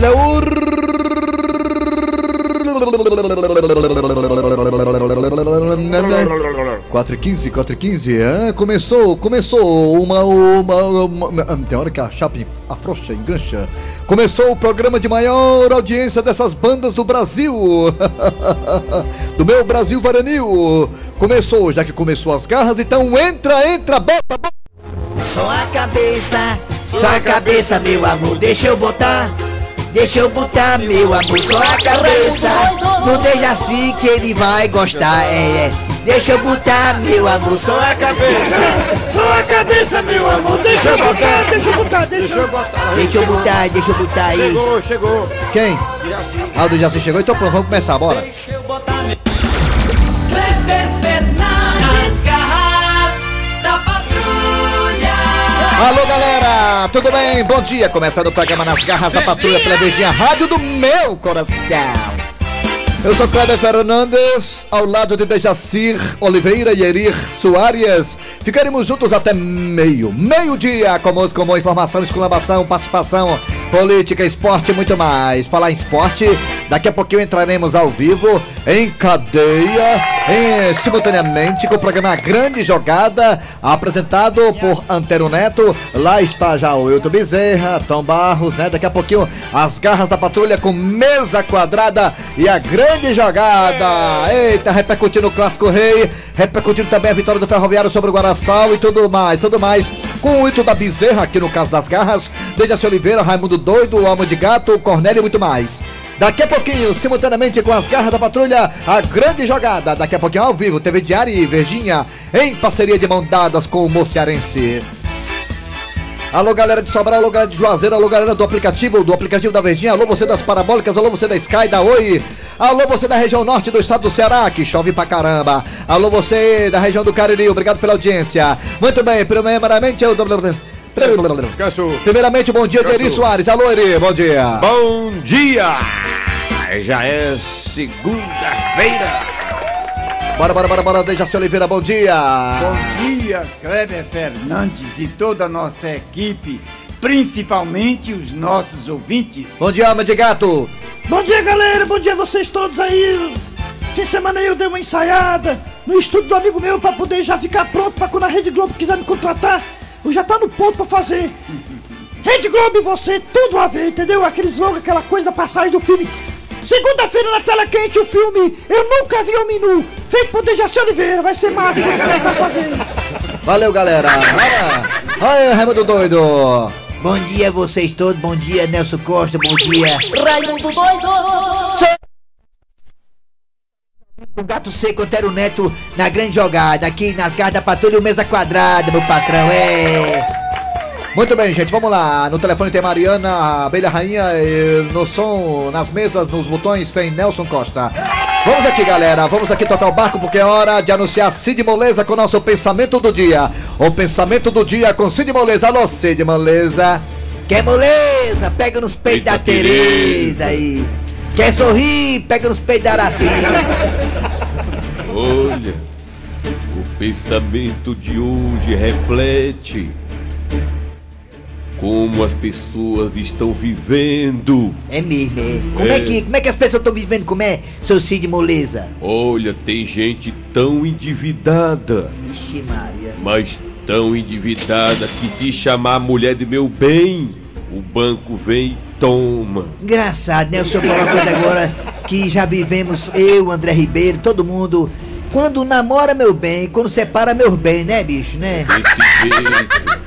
Olha o. 4 e 15, 4 e 15, é, começou, começou uma, uma, uma, Tem hora que a chapa afrouxa, engancha. Começou o programa de maior audiência dessas bandas do Brasil. do meu Brasil varonil. Começou, já que começou as garras, então entra, entra, bota, bota. Só a cabeça, só a cabeça, meu amor, deixa eu botar. Deixa eu botar, meu amor, só a cabeça. Não deixa assim que ele vai gostar, é, é. Deixa eu botar, meu amor, só a cabeça. Só a cabeça, meu amor, deixa eu botar, deixa eu botar, deixa eu botar. Deixa eu botar, deixa eu botar aí. Chegou, chegou. Quem? Ah, o do Jaci chegou, então pronto, vamos começar, bora. Deixa eu botar meu. Alô, galera, tudo bem? Bom dia, começando o programa Nas Garras da Patrulha pela Verdinha Rádio do meu coração. Eu sou Kleber Fernandes, ao lado de Dejacir Oliveira e Erir Soares. Ficaremos juntos até meio, meio-dia, com música, com informação, exclamação, participação, política, esporte e muito mais. Falar em esporte, daqui a pouquinho entraremos ao vivo, em cadeia, em, simultaneamente, com o programa Grande Jogada, apresentado por Antero Neto. Lá está já o Wilton Bezerra, Tom Barros, né? Daqui a pouquinho, as garras da patrulha com mesa quadrada e a grande jogada. Eita, repercutindo o Clássico Rei, repercutindo também a vitória do Ferroviário sobre o Guaraçal e tudo mais, tudo mais. Com o Ito da Bezerra, aqui no caso das garras, Dejaci Oliveira, Raimundo Doido, Alma de Gato, Cornélio e muito mais. Daqui a pouquinho, simultaneamente com as garras da patrulha, a grande jogada. Daqui a pouquinho ao vivo, TV Diário e Verdinha, em parceria de mão dadas com o Mociarense. Alô galera de Sobral, alô galera de Juazeiro, alô galera do aplicativo, do aplicativo da Verdinha, alô você das parabólicas, alô você da Sky, da Oi, alô você da região norte do estado do Ceará, que chove pra caramba, alô você da região do Cariri, obrigado pela audiência. Muito bem, primeiramente eu... Primeiramente, bom dia, Eri Soares, alô Eri, bom dia. Bom dia! Já é segunda-feira. Bora, bora, bora, bora, Dejaci Oliveira, bom dia. Bom dia, Kleber Fernandes e toda a nossa equipe, principalmente os nossos ouvintes. Bom dia, alma de gato. Bom dia, galera. Bom dia a vocês todos aí. Fim de semana aí eu dei uma ensaiada no estúdio do amigo meu pra poder já ficar pronto pra quando a Rede Globo quiser me contratar. Eu já tá no ponto pra fazer. Rede Globo e você, tudo a ver, entendeu? Aquele slogan, aquela coisa da passagem do filme. Segunda-feira na tela quente o filme Eu Nunca Vi Homem Nu, feito por Dejaci Oliveira. Vai ser massa, vai fazer. Valeu, galera. Olha aí, Raimundo Doido. Bom dia a vocês todos, bom dia Nelson Costa, bom dia. Raimundo doido. O gato seco Antero Neto na grande jogada, aqui nas garras da patrulha, o mesa quadrada, meu patrão, é. Muito bem, gente, vamos lá. No telefone tem Mariana, abelha rainha, e no som, nas mesas, nos botões tem Nelson Costa. Vamos aqui, galera, vamos aqui tocar o barco porque é hora de anunciar Cid Moleza com o nosso pensamento do dia. O pensamento do dia com Cid Moleza. Alô, Cid Moleza. Quer moleza? Pega nos peitos da Tereza aí. Quer sorrir? Pega nos peitos da Araci. Olha, o pensamento de hoje reflete como as pessoas estão vivendo. É mesmo, é. Como é, É. que, como é que as pessoas estão vivendo? Como é, seu Cid Moleza? Olha, tem gente tão endividada, Vixe Maria. mas tão endividada que se chamar a mulher de meu bem, o banco vem e toma. Engraçado, né? O senhor falou uma coisa agora que já vivemos, eu, André Ribeiro, todo mundo. Quando namora, meu bem, quando separa, meu bem, né, bicho, né? Desse jeito.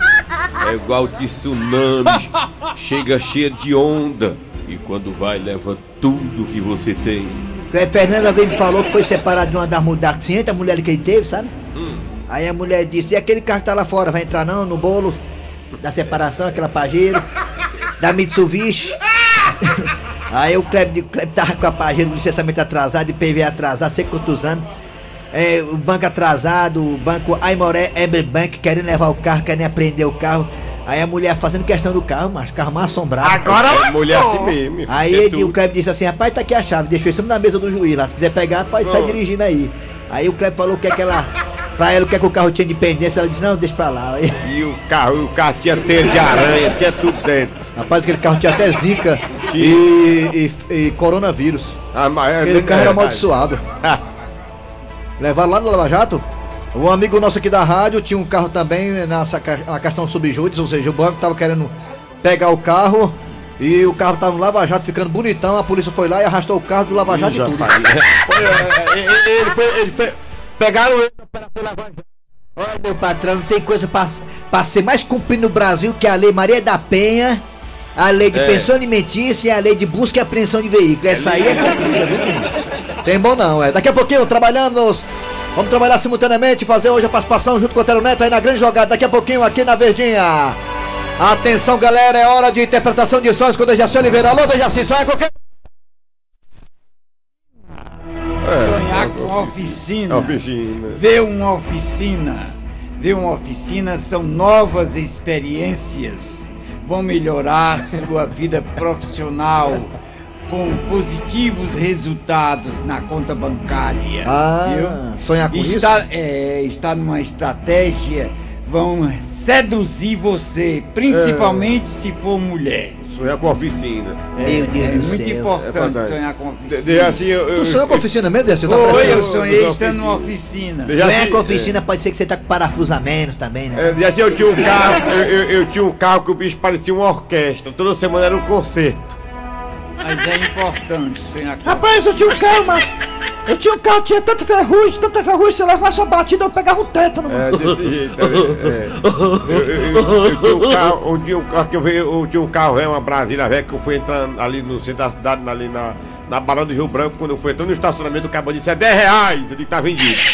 É igual tsunami, chega cheia de onda e quando vai leva tudo que você tem. A Fernanda veio me falou que foi separado de uma das mudanças, a mulher que ele teve, sabe? Aí a mulher disse, e aquele carro que tá lá fora, vai entrar não, no bolo da separação, aquela pajeiro, da Mitsubishi. Aí o Kleber, o Kleber tava com a pajeiro, com licenciamento atrasado, e PV atrasado, sei quantos anos. É, o banco atrasado, o banco Aimoré Bank querendo levar o carro, querendo apreender o carro. Aí a mulher fazendo questão do carro, mas carro mal assombrado. É mulher assim mesmo. Aí É ele- o Kleber disse assim, rapaz, tá aqui a chave, deixou isso na mesa do juiz lá. Se quiser pegar, pode sair dirigindo aí. Aí o Kleber falou que é que ela. Pra ela o que é que o carro tinha de pendência, ela disse, não, deixa pra lá. E o carro, o carro tinha teia de aranha, tinha tudo dentro. Rapaz, aquele carro tinha até zica. e, e, e coronavírus. Ah, mas é Aquele carro era amaldiçoado. Levaram lá no Lava Jato. Um amigo nosso aqui da rádio tinha um carro também nessa, na questão subjúdice, ou seja, o banco tava querendo pegar o carro e o carro tava no Lava Jato ficando bonitão, a polícia foi lá e arrastou o carro do Lava Jato e tudo. Foi, é, é, Ele foi, ele foi. Pegaram ele. Olha, meu patrão, não tem coisa pra, pra ser mais cumprida no Brasil que a Lei Maria da Penha, a Lei de É. Pensão Alimentícia e a Lei de Busca e Apreensão de Veículos. Essa aí é cumprida, viu, menino? Tem bom não, é. Daqui a pouquinho trabalhamos. Vamos trabalhar simultaneamente, fazer hoje a participação junto com o Tero Neto aí na grande jogada. Daqui a pouquinho aqui na Verdinha. Atenção, galera, é hora de interpretação de sons com o Dejaci Oliveira. Alô, Dejaci, sonha qualquer. Sonhar com oficina. Oficina. Ver uma oficina. Ver uma oficina são novas experiências. Vão melhorar sua vida profissional com positivos resultados na conta bancária. Ah, sonhar com está, É, está numa estratégia, vão seduzir você, principalmente se for mulher. Sonhar com oficina. É, Meu Deus é do muito céu. É importante verdade. sonhar com De, oficina. de, assim, eu, eu, Tu sonhou com oficina mesmo, Dejaci? Tá Foi, parecendo- eu eu- sonhei estando numa oficina. de, é assim, com oficina, pode ser que você tá com parafuso a menos também, né? É, de assim, eu tinha um carro, eu, eu, eu tinha um carro que o bicho parecia uma orquestra. Toda semana era um concerto. Mas é importante sonhar com Rapaz, eu tinha um carro, mas. Eu tinha um carro, tinha tanta ferrugem, tanta ferrugem, se eu levasse uma batida, eu pegava o tétano, mano. É, desse jeito. É, é. Eu, eu- eu- eu tinha um carro, eu tinha um carro que eu, vi- eu tinha um carro velho, uma Brasília velha, que eu fui entrando ali no centro da cidade, ali na, na Barão do Rio Branco, quando eu fui entrando no estacionamento, o cabo disse, é 10 reais. Eu disse, tá vendido.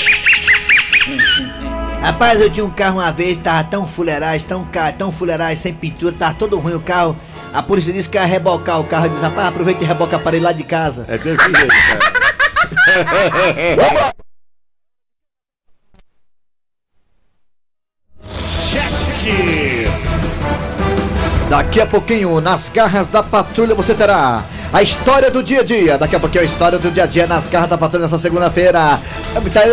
Rapaz, eu tinha um carro uma vez, tava tão fuleiragem, tão, tão fuleiragem, sem pintura, tava todo ruim o carro. A polícia disse que ia rebocar o carro. Eu disse, rapaz, aproveita e reboca a parede lá de casa. É desse jeito, cara. Daqui a pouquinho, nas garras da patrulha, você terá a história do dia a dia. Daqui a pouquinho, a história do dia a dia nas garras da patrulha nessa segunda-feira.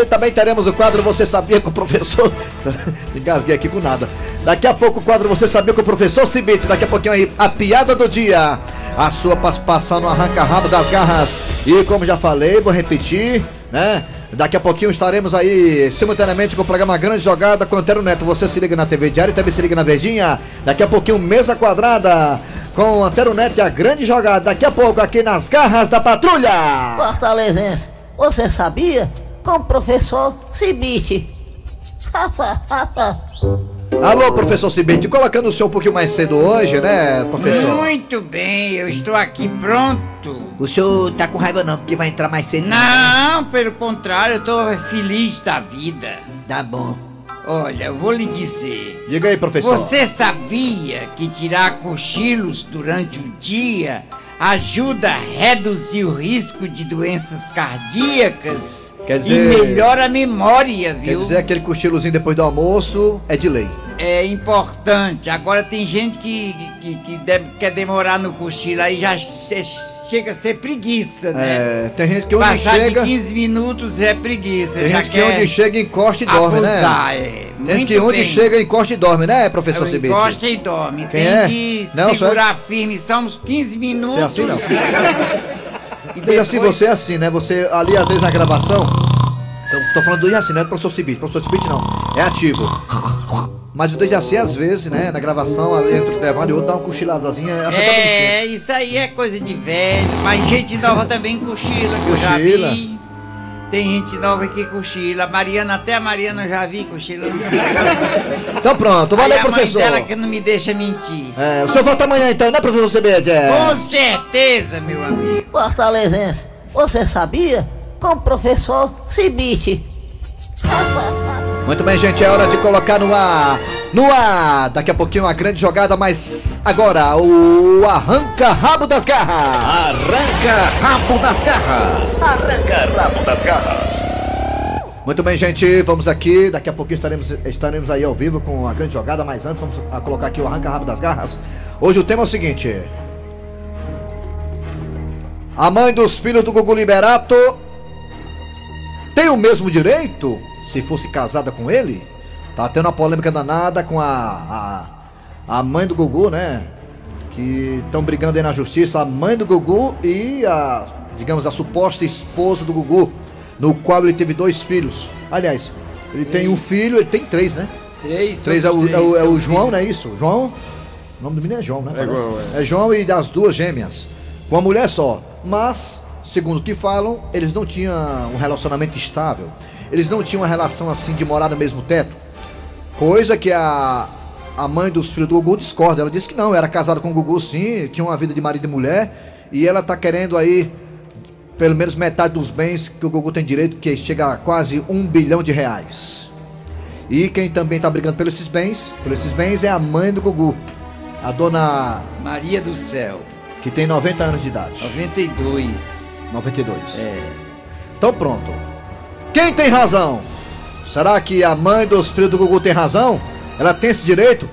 Também- teremos o quadro Você Sabia com o Professor. Engasguei aqui com nada. Daqui a pouco, o quadro Você Sabia com o Professor Cibite. Daqui a pouquinho, aí, a piada do dia. A sua participação no arranca-rabo das garras. E como já falei, vou repetir, né? Daqui a pouquinho estaremos aí simultaneamente com o programa Grande Jogada com o Antero Neto. Você se liga na TV Diário e também se liga na Verdinha. Daqui a pouquinho, mesa quadrada com o Antero Neto e a Grande Jogada. Daqui a pouco, aqui nas garras da patrulha. Fortalezense, você sabia? Com o professor Cibite. Alô, professor Cibite, colocando o senhor um pouquinho mais cedo hoje, né, professor? Muito bem, eu estou aqui pronto. O senhor tá com raiva não, porque vai entrar mais cedo. Não, pelo contrário, eu estou feliz da vida. Tá bom. Olha, eu vou lhe dizer. Diga aí, professor. Você sabia que tirar cochilos durante o dia ajuda a reduzir o risco de doenças cardíacas Quer e dizer- melhora a memória, Quer viu? dizer, aquele cochilozinho depois do almoço é de lei. É importante. Agora tem gente que, que, que deve- quer demorar no cochilo, aí já che- chega a ser preguiça, né? É, tem gente que onde Passar chega. de 15 minutos é preguiça. Tem já gente que onde chega encosta e dorme, abusar, né? é. Tem gente que onde bem. chega encosta e dorme, né, professor Eu Cibite? encosta e dorme. Quem Tem é? que Não, segurar firme. São uns 15 minutos. Você é assim, não? E Dejaci, assim, depois- você é assim, né? Você ali, às vezes, na gravação. Eu tô falando do Dejaci, não é do professor Cibite. Professor Cibite não. É ativo. Mas o Dejaci, às vezes, né? Na gravação, entre o intervalo e outro, dá uma cochiladazinha. Tá. É, isso aí é coisa de velho. Mas gente nova também cochila, que eu já Cochila. vi. Tem gente nova que cochila. A Mariana, até a Mariana eu já vi cochilando. Então pronto, valeu, Aí a mãe professor. dela que não me deixa mentir. É, o senhor volta amanhã então, né, professor Cibite? É. Com certeza, meu amigo. Fortalezense, você sabia? Com o professor Cibite. Muito bem, gente, é hora de colocar no ar. No ar! Daqui a pouquinho a grande jogada, mas agora o arranca-rabo das garras! Arranca rabo das garras. Arranca rabo das garras. Muito bem, gente, vamos aqui. Daqui a pouquinho estaremos, estaremos aí ao vivo com a grande jogada, mas antes vamos a colocar aqui o arranca-rabo das garras. Hoje o tema é o seguinte: A mãe dos filhos do Gugu Liberato tem o mesmo direito se fosse casada com ele? Tá tendo uma polêmica danada com a, a, a mãe do Gugu, né? que estão brigando aí na justiça, a mãe do Gugu e a, digamos, a suposta esposa do Gugu, no qual ele teve dois filhos. Aliás, ele tem um filho, ele tem três, né? Três, Três é o, é o- é o somos João, filhos. não é isso? João? O nome do menino é João, né? É parece? João, é João e das duas gêmeas. Com uma mulher só. Mas, segundo o que falam, eles não tinham um relacionamento estável. Eles não tinham uma relação assim de morar no mesmo teto. Coisa que a, a mãe dos filhos do Gugu discorda. Ela disse que não, era casada com o Gugu sim, tinha uma vida de marido e mulher. E ela tá querendo aí pelo menos metade dos bens que o Gugu tem direito, que chega a quase um bilhão de reais. E quem também tá brigando pelos esses bens, pelos esses bens é a mãe do Gugu, a dona Maria do Céu, que tem 90 anos de idade. 92. 92. É. Então pronto. Quem tem razão? Será que a mãe dos filhos do Gugu tem razão? Ela tem esse direito?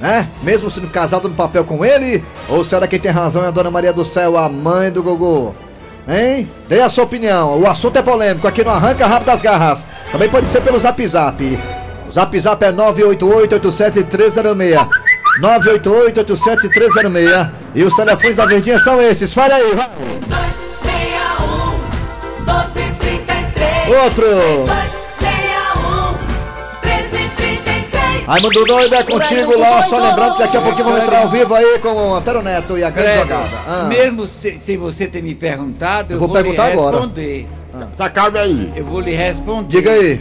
Né? Mesmo sendo casada no papel com ele? Ou será que quem tem razão é a Dona Maria do Céu, a mãe do Gugu? Hein? Dê a sua opinião. O assunto é polêmico. Aqui no Arranca Rabo das Garras. Também pode ser pelo Zap Zap. O Zap Zap é 988-87-306. 988-87-306. E os telefones da Verdinha são esses. Fale aí, vai. 261 1233 Outro. 261 1333 Raimundo Doido é contigo lá, só lembrando que daqui a pouquinho vamos entrar ao vivo aí com o Antero Neto e a grande jogada. Ah. mesmo se- sem você ter me perguntado, eu Vou vou, lhe perguntar agora. responder. Tá calmo aí. Eu vou lhe responder. Diga aí.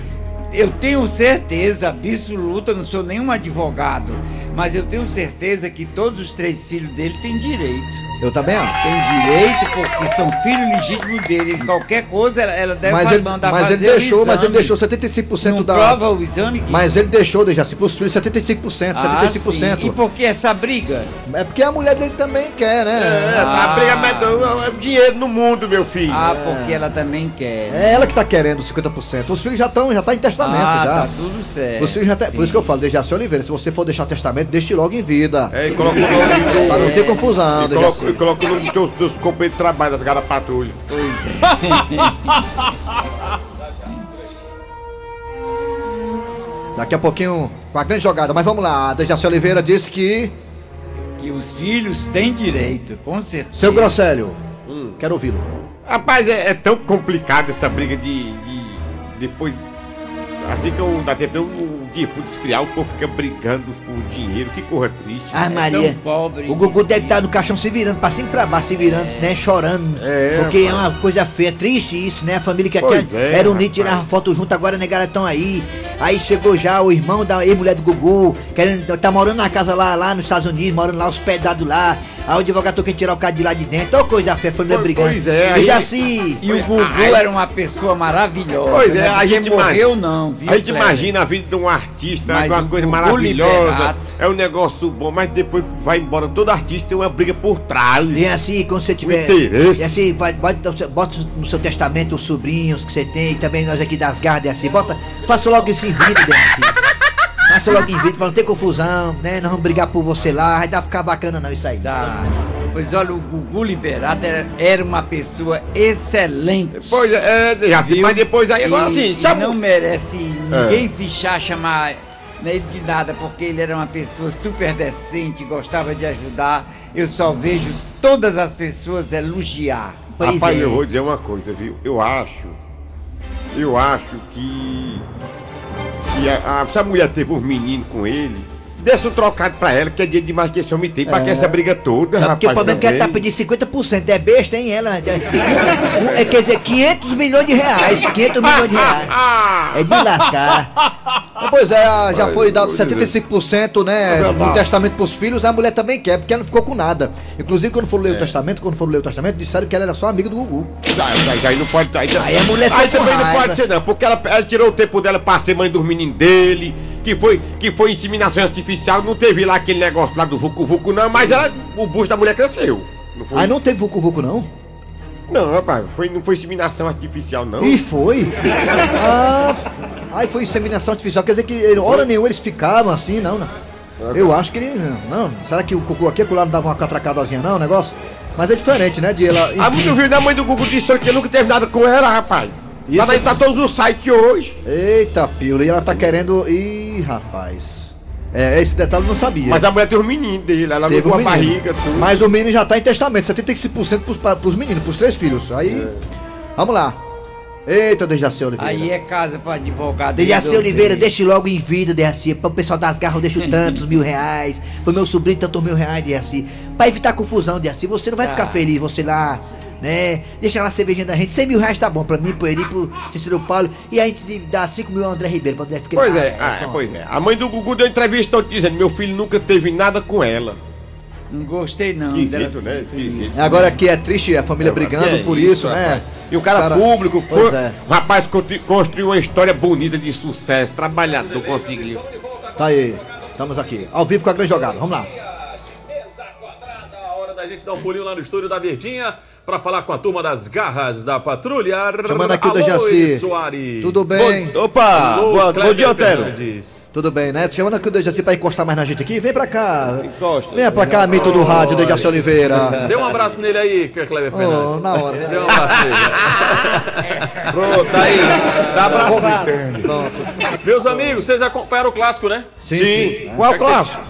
Eu tenho certeza absoluta, não sou nenhum advogado, mas eu tenho certeza que todos os três filhos dele têm direito. Eu também acho. Tem direito porque são filhos legítimos dele. Qualquer coisa ela, ela deve Mas ele, mandar mas fazer ele deixou, o mas ele deixou 75% Não da. prova o exame que... Mas ele deixou, Dejaci, pros filhos 75%, Ah, 75%. sim. E por que essa briga? É porque a mulher dele também quer, né? É, tá Ah. briga, mas não, é dinheiro no mundo, meu filho. Ah, porque ela também quer. É ela que tá querendo os 50%. Os filhos já estão, já tá em testamento, ah, já. tá tudo certo. Os filhos já tá- Sim. Por isso que eu falo, Dejaci Oliveira, se você for deixar testamento, deixe logo em vida. É, e coloca o nome Pra não ter confusão, E coloca, e coloca o nome dos teus, companheiros de trabalho das garas patrulha. Pois é. Daqui a pouquinho, com a grande jogada. Mas vamos lá, a Dejaci Oliveira disse que. que os filhos têm direito, com certeza. Seu Grosselio, Hum. quero ouvi-lo. Rapaz, é, é tão complicado essa briga de. de depois. Assim que eu tempo, o defunto esfriar, o povo fica brigando por dinheiro, que corra triste. Ah, É Maria. tão pobre O Gugu deve estar no caixão se virando, pra cima e pra baixo, se virando, né? Chorando. É, porque é uma coisa feia, triste isso, né? A família que Pois até é, era unida, tirava foto junto, agora a negada estão aí. Aí chegou já o irmão da ex-mulher do Gugu, querendo, tá morando na casa lá, lá nos Estados Unidos, morando lá hospedado lá. Aí o advogado querendo tirar o cara de lá de dentro. Ô coisa feia, família Pois- brigando. pois é, E aí- assim. E o Gugu Ai. era uma pessoa maravilhosa. Pois é, né? a gente morreu imagina- não, viu? A gente imagina a vida de um artista, Mas uma o coisa maravilhosa, é um negócio bom, mas depois vai embora, todo artista tem uma briga por trás. E assim, quando você tiver. interesse. E assim, vai, bota, bota no seu testamento os sobrinhos que você tem, e também nós aqui das garras, e assim, bota. Faça logo isso em vida, assim. Faça logo em vida pra não ter confusão, né? Nós vamos brigar por você lá, vai dar ficar bacana não isso aí. Tá. Pois olha, o Gugu Liberato era, era uma pessoa excelente. Pois é, é viu? mas depois aí, agora e sabe? não merece É. ninguém fichar, chamar ele de nada, porque ele era uma pessoa super decente, gostava de ajudar. Eu só vejo todas as pessoas elogiar. Pois Rapaz, é. eu vou dizer uma coisa, viu? Eu acho. Eu acho que. Que a, a, se a mulher teve um menino com ele, desse um trocado pra ela, que é dia demais que esse homem tem, pra que essa briga toda, Sabe porque o rapaz. problema é que ela tá pedindo 50%, é besta, hein? Ela. É, é, quer dizer, 500 milhões de reais, 500 milhões de reais. É de lascar. Pois é, já Ai, foi dado vou dizer. 75%, né, É no testamento pros filhos, a mulher também quer, porque ela não ficou com nada. Inclusive, quando for ler É. o testamento, quando for ler o testamento, disseram que ela era só amiga do Gugu. Aí, aí- não pode. Aí, Aí a mulher aí também não raiva. pode ser, não, porque ela, ela tirou o tempo dela pra ser mãe dos meninos dele, que foi, que foi inseminação artificial, não teve lá aquele negócio lá do Vucu Vucu, não, mas ela, o busto da mulher cresceu. Não foi? Aí não teve Vucu Vucu, não? Não, rapaz, foi, não foi inseminação artificial, não. E foi? Ah, aí foi inseminação artificial, quer dizer que ele- hora nenhuma eles ficavam assim, não, não. Eu acho que ele. Não, será que o Cucu aqui, lá não dava uma catracadazinha, não, o negócio? Mas é diferente, né? De ela. A muito viu da mãe do Google disse que nunca teve nada com ela, rapaz. Isso Tá, aí, é- tá todos os sites hoje. Eita, pila, e ela tá querendo. Ih, rapaz. É, esse detalhe eu não sabia. Mas a mulher tem os meninos dele, ela Teve um a menino. barriga, tudo. Mas o menino já tá em testamento, 75% pros, pros meninos, pros três filhos. Aí, vamos lá. Eita, Dejaci Oliveira. Aí é casa pra advogado. Dejaci. Oliveira, deixe logo em vida, Dejaci. Para o pessoal das garras eu deixo tantos mil reais. Pro meu sobrinho, tantos mil reais, Dejaci. Pra evitar confusão, Dejaci. Você não vai Tá. ficar feliz, você lá, né? Deixa lá a cervejinha da gente. 100 mil reais tá bom pra mim, pro Eri, pro Cícero Paulo. E a gente dá 5 mil ao André Ribeiro, pra André ficar Pois é, ah, pois é. A mãe do Gugu deu entrevista dizendo: meu filho nunca teve nada com ela. Não gostei não. Esquisito, né? Esquisito. Agora aqui é triste a família brigando Que é por isso, né? rapaz? E o cara, Cara- público, Pois é. o rapaz construiu uma história bonita de sucesso, trabalhador, conseguiu. Tá aí, estamos aqui, ao vivo com a grande jogada, vamos lá. A hora da gente dar um pulinho lá no estúdio da Verdinha pra falar com a turma das garras da patrulha. Chamando aqui o Dejaci. Soares. Tudo bem? Bom- opa, Alô, boa- bom dia, Otero. Tudo bem, né? Chamando aqui o Dejaci pra encostar mais na gente aqui, vem pra cá. Encosta. Venha pra cá, mito do rádio, Dejaci Oliveira. Dê um abraço nele aí, Kleber Oh, Fernandes. na hora. Dê um abraço nele. Pronto, tá aí. Tá abraçado. Pronto. Meus amigos, vocês acompanharam o clássico, né? Sim, Sim. sim. Qual clássico?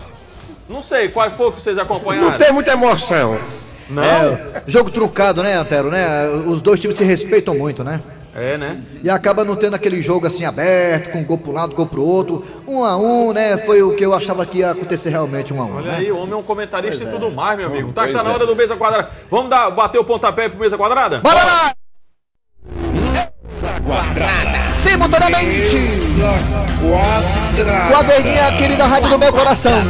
Não sei, qual foi que vocês acompanharam? Não tem muita emoção. Não? É, jogo trucado, né, Antero, né? Os dois times se respeitam muito, né? É, né? E acaba não tendo aquele jogo assim aberto, com gol pro lado, gol pro outro. Um a um, né? Foi o que eu achava que ia acontecer realmente um a um. Olha né? aí, o homem é um comentarista Pois e é. tudo mais, meu amigo. Tá que tá na é. hora do mesa quadrada. Vamos dar, bater o pontapé pro mesa quadrada? Bora lá! Simultaneamente! Com a verdinha querida rádio do meu coração.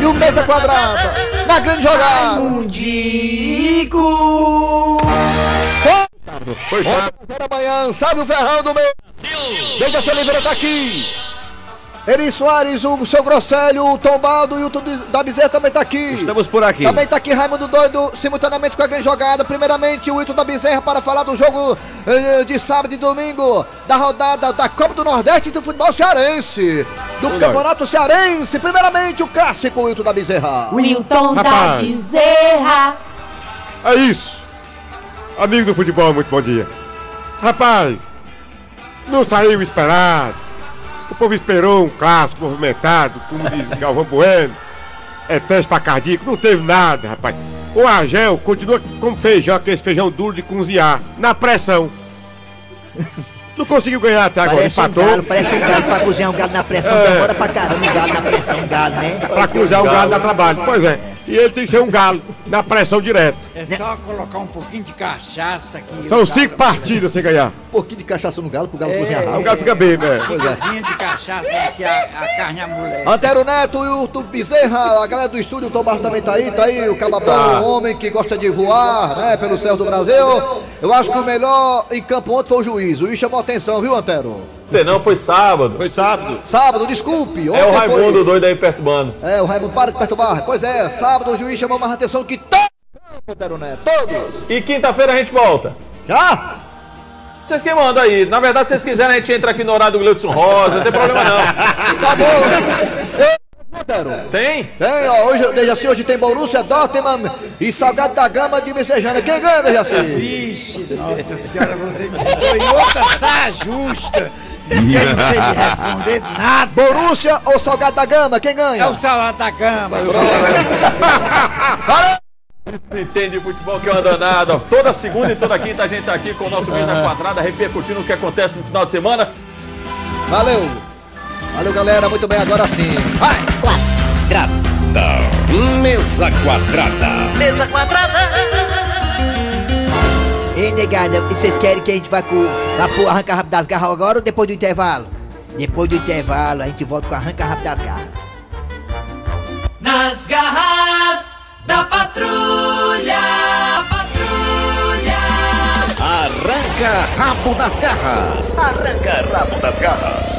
E o mesa quadrada. Na grande jogada. Mundico! Foi da manhã, sabe o ferrão do meu. Dejaci Oliveira tá aqui. Eri Soares, o seu Grosselho, o Tombado e o Tudo da Bezerra também tá aqui. Estamos por aqui. Também tá aqui Raimundo Doido, simultaneamente com a grande jogada. Primeiramente, o Ito da Bezerra para falar do jogo eh, de sábado e domingo, da rodada da Copa do Nordeste do futebol cearense. Do Campeonato Cearense. Primeiramente, o clássico, o Ito da Bezerra. Wilton da. Bezerra. É isso. Amigo do futebol, muito bom dia. Rapaz, não saiu esperado. O povo esperou um clássico movimentado, como diz Galvão Bueno. É teste pra cardíaco, não teve nada, rapaz. O Argel continua como feijão, aquele feijão duro de cozinhar, na pressão. Não conseguiu ganhar até agora, Parece um empatou. galo, parece um galo pra cozinhar um galo na pressão. É. Demora pra caramba um galo na pressão, um galo, né? Pra cruzar o galo dá trabalho. Pois é. E ele tem que ser um galo, na pressão direto. É só colocar um pouquinho de cachaça aqui. São cinco partidas sem ganhar. Um pouquinho de cachaça no galo pro galo É. cozinhar Aí o rápido. galo fica bêbado, é. Pois é. Xícarazinha de cachaça que a, a carne amolece. Antero Neto e o Tu Bezerra, a galera do estúdio, o Tom Barros também tá aí, tá aí, o Cababão, o homem que gosta de voar, né, pelo céu do Brasil. Eu acho que o melhor em campo ontem foi o juiz, o juiz chamou atenção, viu, Antero? Não, foi sábado. Foi sábado. Sábado, desculpe, ontem É o Raimundo foi... doido aí perturbando. É, o Raimundo, para de perturbar. Pois é, sábado o juiz chamou mais atenção que todo Neto, todos. E quinta-feira a gente volta. Já? Vocês que mandam aí. Na verdade, se vocês quiserem, a gente entra aqui no horário do Gleudson Rosa, não tem problema não. Tá bom. Tem? Tem, ó, hoje, Dejaci, hoje tem Borussia, Dortmund e Salgado da Gama de Messejana. Quem ganha, Dejaci? Vixe, nossa senhora, você me em outra saia justa. Eu não sei lhe responder nada. Borussia ou Salgado da Gama? Quem É ganha? o salário da cama. Valeu! Se entende de futebol que é uma danada. Toda segunda e toda quinta a gente tá aqui com o nosso Mesa Quadrada, repercutindo o que acontece no final de semana. Valeu! Valeu, galera. Muito bem, agora sim. Vai! Mesa quadrada. Mesa quadrada. Ei, negada, vocês querem que a gente vá com pro arranca rápido das garras agora ou depois do intervalo? Depois do intervalo, a gente volta com o arranca rápido das garras. Nas garras da patrulha. Patrulha. Arranca rabo das garras. Arranca rabo das garras.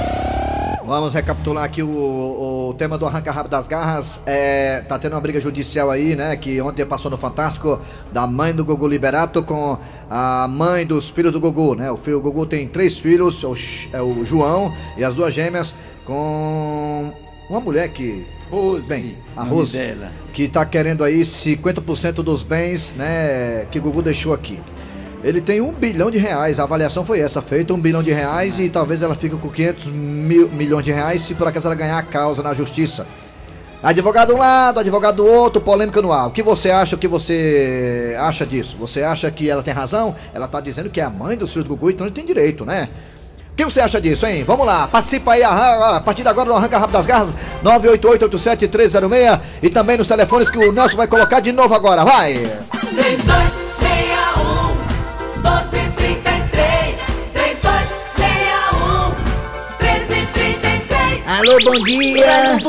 Vamos recapitular aqui o, o tema do arranca rabo das garras. É, tá tendo uma briga judicial aí, né? Que ontem passou no Fantástico da mãe do Gugu Liberato com a mãe dos filhos do Gugu, né? O filho o Gugu tem três filhos, o, é o João e as duas gêmeas com uma mulher que Rose, Bem, a Rose, dela. que tá querendo aí 50% dos bens, né, que Gugu deixou aqui. Ele tem um bilhão de reais, a avaliação foi essa, feita um bilhão de reais e talvez ela fique com 500 mil, milhões de reais se por acaso ela ganhar a causa na justiça. Advogado um lado, advogado do outro, polêmica no ar. O que você acha, o que você acha disso? Você acha que ela tem razão? Ela tá dizendo que é a mãe dos filhos do Gugu, então ele tem direito, né? O que você acha disso, hein? Vamos lá, participa aí, arra- a partir de agora no Arranca Rápido das Garras, 988-87306 e também nos telefones que o Nelson vai colocar de novo agora, vai! 3261 1233 3261 1333 Alô, bom dia!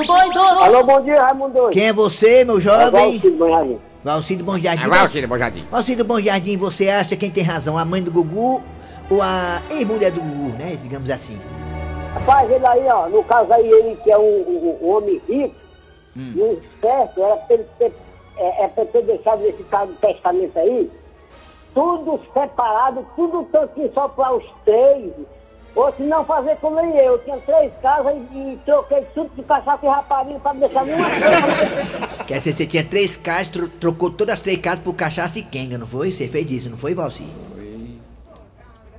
Alô, bom dia, Raimundo Doido. Quem é você, meu É jovem? Valcir Bom Jardim. Valcido Bom Jardim. É Valcir Bom Jardim. Valcido Bom Jardim, você acha quem tem razão, a mãe do Gugu ou a ex-mulher do Gugu, né? Digamos assim. Rapaz, ele aí, ó, no caso aí, ele que é um, um- um homem rico, e o certo era pra ele ter, é, é pra ter deixado esse cara do testamento aí, tudo separado, tudo tantinho só para os três. Ou se não fazer como nem eu, eu tinha três casas e, troquei tudo de cachaça e rapariga para deixar nenhuma coisa. Quer dizer, você tinha três casas, tro- trocou todas as três casas por cachaça e quenga, não foi? Você fez isso, não foi, Valci?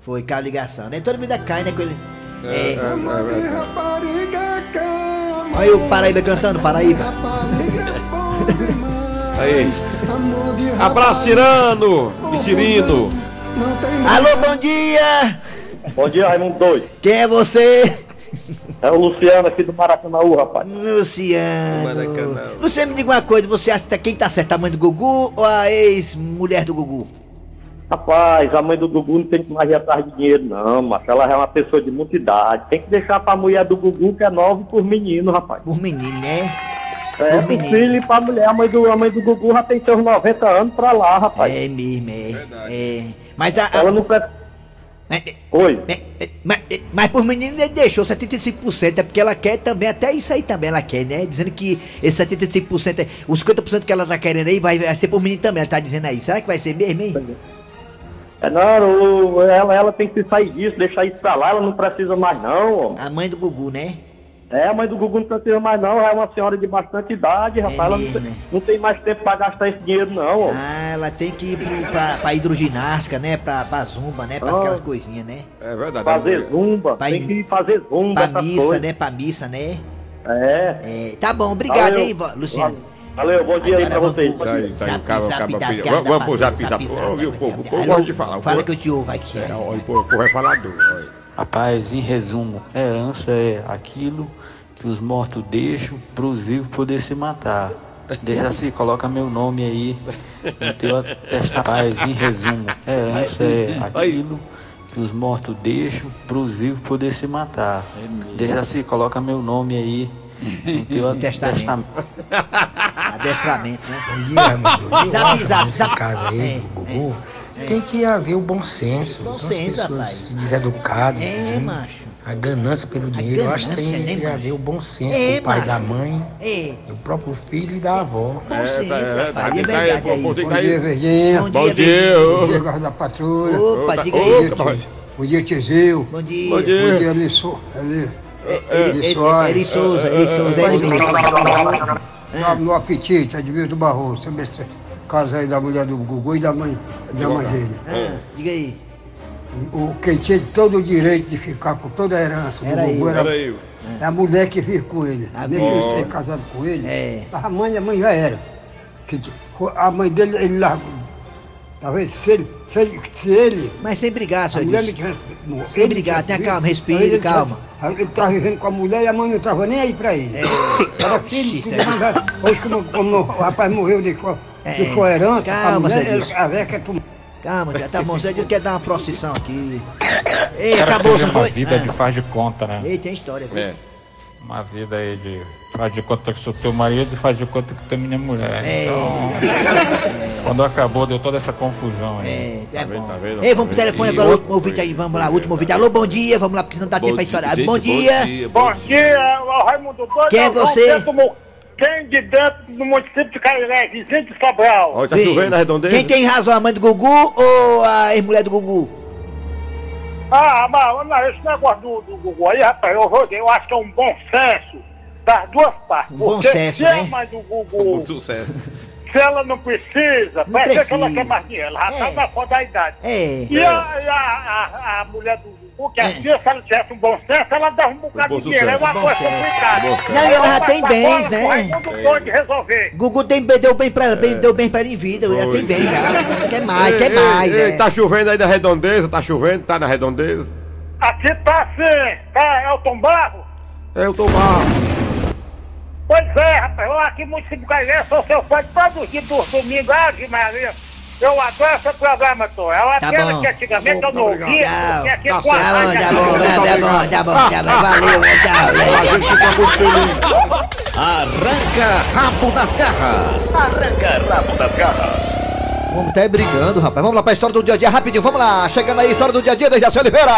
Foi. Caiu a ligação, né? Toda vida cai, né? Com ele. É. Olha o Paraíba cantando, Paraíba. Aí. Abraço, Cirano e Cirino. Alô, bom dia! Bom dia, Raimundo Doido. Quem é você? É o Luciano aqui do Maracanãú, rapaz. Luciano. Luciano, me diga uma coisa, você acha que quem tá certo, a mãe do Gugu ou a ex-mulher do Gugu? Rapaz, a mãe do Gugu não tem que mais ir atrás de dinheiro, não, mas ela é uma pessoa de muita idade. Tem que deixar pra mulher do Gugu, que é nova, por menino, rapaz. Por menino, né? É, pro filho e pra mulher. A mãe, do, a mãe do Gugu já tem seus 90 anos pra lá, rapaz. É mesmo, é. é. Mas a. Ela não pre... Oi. Mas, mas por menino ele deixou 75%, é porque ela quer também, até isso aí também ela quer, né? Dizendo que esse 75%, é- os 50% que ela tá querendo aí vai, vai ser por menino também, ela tá dizendo aí. Será que vai ser mesmo, hein? É, não, ela, ela tem que sair disso, deixar isso pra lá, ela não precisa mais não. ó. A mãe do Gugu, né? É, a mãe do Gugu não precisa mais não, ela é uma senhora de bastante idade, rapaz. ela não, mesmo, tem, né? não tem mais tempo pra gastar esse dinheiro não, ó. Ah, ela tem que ir pro, pra, pra hidroginástica, né? Pra, pra zumba, né? Pra Ah. aquelas coisinhas, né? É verdade. Fazer zumba, Pra tem ir- que fazer zumba, Pra missa, coisas. né? Pra missa, né? É. É, tá bom, obrigado, Valeu. hein, Luciano. Valeu, bom dia aí pra Agora vocês. vamos Tá aí, tá aí, zap Vamos pro zap, zap. zap, Ouve o zap, povo, o povo Alô? gosta de falar. Fala que eu te ouvo aqui. É, olha, o povo do. olha. Rapaz, em resumo, herança é aquilo que os mortos deixam para os vivos poder se matar. Deixa assim, coloca meu nome aí no teu testamento. Rapaz, em resumo, herança é aquilo que os mortos deixam para os vivos poder se matar. Deixa assim, coloca meu nome aí no teu Testamento. Adestramento, né? Bom dia, Raimundo. Zap, Eu acho zap, nesse zap. caso aí É, Gugu, tem que haver o bom senso. Bom São senso, as pessoas rapaz. deseducadas. É, entendeu? macho. A ganância pelo dinheiro, eu acho que ganância, tem né, que haver o bom senso É, do pai macho. da mãe, É. do próprio filho e da avó. Bom senso, rapaz, tá, é tá aí, verdade pô, aí. Bom dia. Verdinha. Bom dia. Bom dia, guarda da patrulha. Opa, Ô, diga aí. Bom dia, Bom dia, Tizil. Bom dia. Bom dia. Bom ele Souza, ele Souza, ele mesmo. No, apetite, Edmilson Barroso. Esse caso aí da mulher do Gugu e da mãe, e da mãe dele. Ah, diga aí. O, quem tinha todo o direito de ficar com toda a herança do Era Gugu eu. era, eu. é a mulher que vive com ele. Ah, ele bom. seja casado com ele. É. A mãe, a mãe já era. A mãe dele, ele largou. Talvez se ele, se ele, se ele Mas sem brigar, a senhor mulher não Edilson. tivesse. mo- Sem ele brigar, tenha calma, respire, calma. Ele estava vivendo com a mulher e a mãe não estava nem aí pra ele. Era filho, tudo Sérgio. mais. Hoje, como, como o rapaz morreu de, co- É. de coerência, a Calma, mulher, ele- a velha quer tomar. Calma, já tá bom. Você disse que quer dar uma procissão aqui. Ei, acabou, não uma foi? vida Ah. de faz de conta, né? Ei, tem história, viu? É. Uma vida aí de faz de conta que sou teu marido e faz de conta que tu é minha mulher. É. Então, quando acabou, deu toda essa confusão aí. É, é vendo, bom. tá vendo? Ei, vamos pro Tá telefone agora, outro- último ouvinte aí, vamos lá, último ouvinte. Alô, bom dia, vamos lá, porque não dá tempo pra estourar. Bom dia. Bom dia, o Raimundo Doido. Quem é você? Quem de dentro do município de Cairé, vizinho de Sobral. Olha, tá chovendo na redondeza? Quem tem razão, a mãe do Gugu ou a ex-mulher do Gugu? Ah, mas não, esse negócio do, do Gugu aí, rapaz, eu, eu acho que é um bom senso das duas partes. Um bom Porque senso, se né? a mãe do Com Gugu sucesso. Se ela não precisa, Não vai ser que precisa. ela quer mais dinheiro. Ela já É. tá na foda da idade. É. E a, a, a, a mulher do Gugu, que assim, se ela tivesse um bom senso, ela dava um bocado de dinheiro. É uma Bom coisa complicada. Não, e ela já tem a bens, né? Doido resolver. Gugu tem, deu bem pra ela, bem, deu bem pra ela em vida, ela tem bem já. Quer mais, quer mais. ei, é. Tá chovendo aí na redondeza? Tá chovendo? Tá na redondeza? Aqui tá assim, tá Elton Barro? Tô mal. Pois é, rapaz, eu aqui muito Galera, sou seu fã de todos os dias do domingo, Ave Maria. Eu adoro esse programa, Tô. É Tá aquela bom. que antigamente eu não Tá bom, ouvia, porque aqui Tá com a. Tá bom, tá bom, tá bom, tá bom, tá bom, tá bom. Valeu, A tchau. gente fica muito feliz. Arranca rabo das garras. Arranca rabo das garras. Vamos até brigando, rapaz. Vamos lá pra história do dia a dia rapidinho. Vamos lá. Chegando aí, história do dia a dia, Dejaci Oliveira.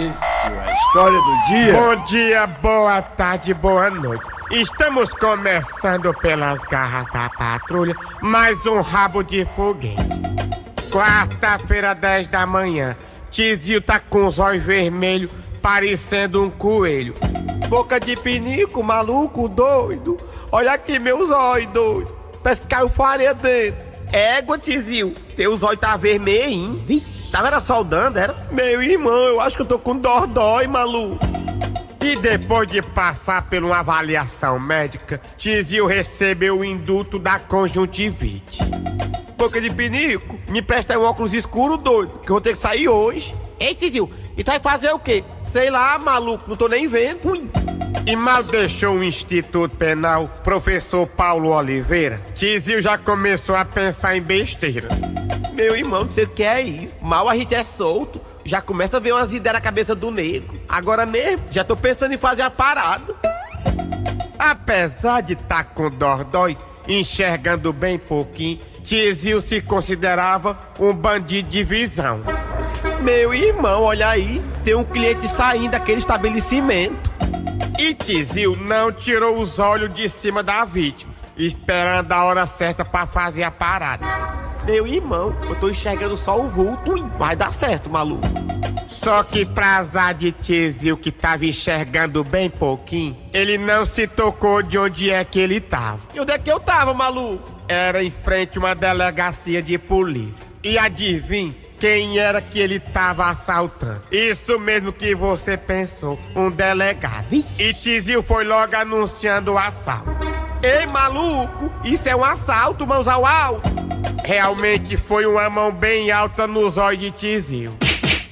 Isso, a história do dia. Bom dia, boa tarde, boa noite. Estamos começando pelas garras da patrulha, mais um rabo de foguete. Quarta-feira, 10 da manhã. Tizio tá com os olhos vermelhos, parecendo um coelho. Boca de pinico, maluco, doido. Olha aqui meus olhos, doido. Parece que caiu farinha dentro. Égua, Tizio, teus olhos tá vermelho, hein? Tava era soldando, era? Meu irmão, eu acho que eu tô com dordói, maluco. E depois de passar por uma avaliação médica, Tizio recebeu o induto da conjuntivite. Boca de pinico, me presta um óculos escuro doido, que eu vou ter que sair hoje. Ei, Tizio, e tu vai fazer o quê? Sei lá, maluco, não tô nem vendo. Ui. E mal deixou o Instituto Penal, professor Paulo Oliveira, Tizio já começou a pensar em besteira. Meu irmão, não sei o que é isso. Mal a gente é solto, já começa a ver umas ideias na cabeça do nego. Agora mesmo, já tô pensando em fazer a parada. Apesar de estar com dordói, enxergando bem pouquinho, Tizio se considerava um bandido de visão. Meu irmão, olha aí, tem um cliente saindo daquele estabelecimento. E Tizio não tirou os olhos de cima da vítima, esperando a hora certa pra fazer a parada. Meu irmão, eu tô enxergando só o vulto, vai dar certo, maluco. Só que pra azar de Tizio que tava enxergando bem pouquinho, ele não se tocou de onde é que ele tava. E onde é que eu tava, maluco? Era em frente a uma delegacia de polícia. E adivinha quem era que ele tava assaltando? Isso mesmo que você pensou, um delegado. E Tizio foi logo anunciando o assalto. Ei, maluco, isso é um assalto, mãos ao alto. Realmente foi uma mão bem alta nos olhos de Tizio.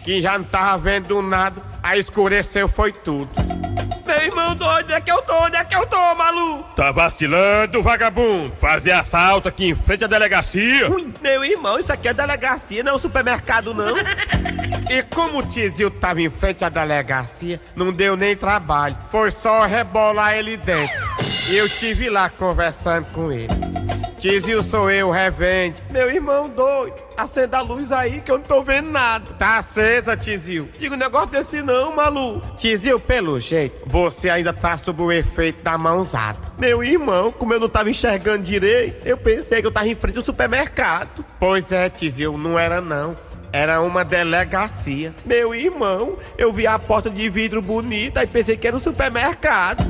Que já não tava vendo nada, aí escureceu foi tudo. Meu irmão doido, onde é que eu tô? Onde é que eu tô, maluco? Tá vacilando, vagabundo? Fazer assalto aqui em frente à delegacia? Ui, meu irmão, isso aqui é delegacia, não é um supermercado, não. e como o Tizio tava em frente à delegacia, não deu nem trabalho. Foi só rebolar ele dentro. E eu tive lá conversando com ele. Tizio sou eu, revende. Meu irmão doido, acenda a luz aí que eu não tô vendo nada. Tá acesa, Tizio. Digo um negócio desse não, maluco. Tizio, pelo jeito, você ainda tá sob o efeito da mãozada. Meu irmão, como eu não tava enxergando direito, eu pensei que eu tava em frente ao supermercado. Pois é, Tizio, não era não. Era uma delegacia. Meu irmão, eu vi a porta de vidro bonita e pensei que era um supermercado.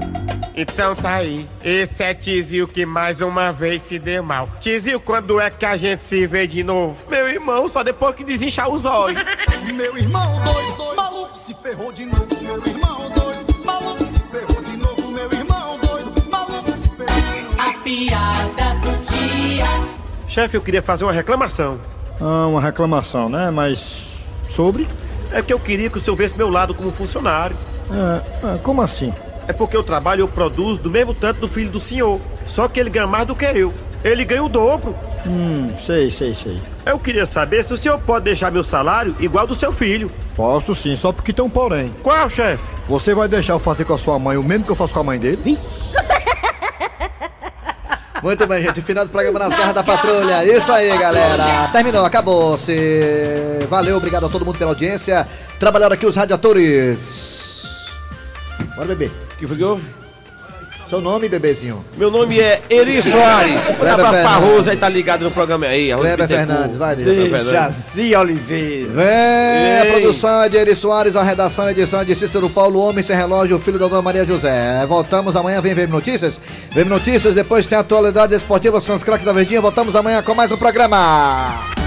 Então tá aí. Esse é Tizio que mais uma vez se deu mal. Tizio, quando é que a gente se vê de novo? Meu irmão, só depois que desinchar os olhos. Meu irmão doido, doido, maluco se ferrou de novo. Meu irmão doido, maluco se ferrou de novo. Meu irmão doido, maluco se ferrou. A piada do dia. Chefe, eu queria fazer uma reclamação. Ah, uma reclamação, né? Mas. Sobre? É porque eu queria que o senhor vesse meu lado como funcionário. Ah, como assim? É porque eu trabalho e eu produzo do mesmo tanto do filho do senhor. Só que ele ganha mais do que eu. Ele ganha o dobro. Hum, sei, sei, sei. Eu queria saber se o senhor pode deixar meu salário igual ao do seu filho. Posso sim, só porque tem um porém. Qual, chefe? Você vai deixar eu fazer com a sua mãe o mesmo que eu faço com a mãe dele? Muito bem, gente. Final do programa nas garras da patrulha. Isso aí, galera. Terminou, acabou-se. Valeu, obrigado a todo mundo pela audiência. Trabalharam aqui os radiadores. Bora, bebê. Que foi que houve? Seu nome, bebezinho? Meu nome é Eri Soares. Um abraço pra. Rosa aí, tá ligado no programa aí. Kleber Bittencourt. Fernandes, vai. Jaci Oliveira. Vem, a produção é de Eri Soares, a redação e edição é de Cícero Paulo, homem sem relógio, filho da Dona Maria José. Voltamos amanhã, vem ver Notícias. Vem Notícias, depois tem atualidades esportivas com os craques da Verdinha. Voltamos amanhã com mais um programa.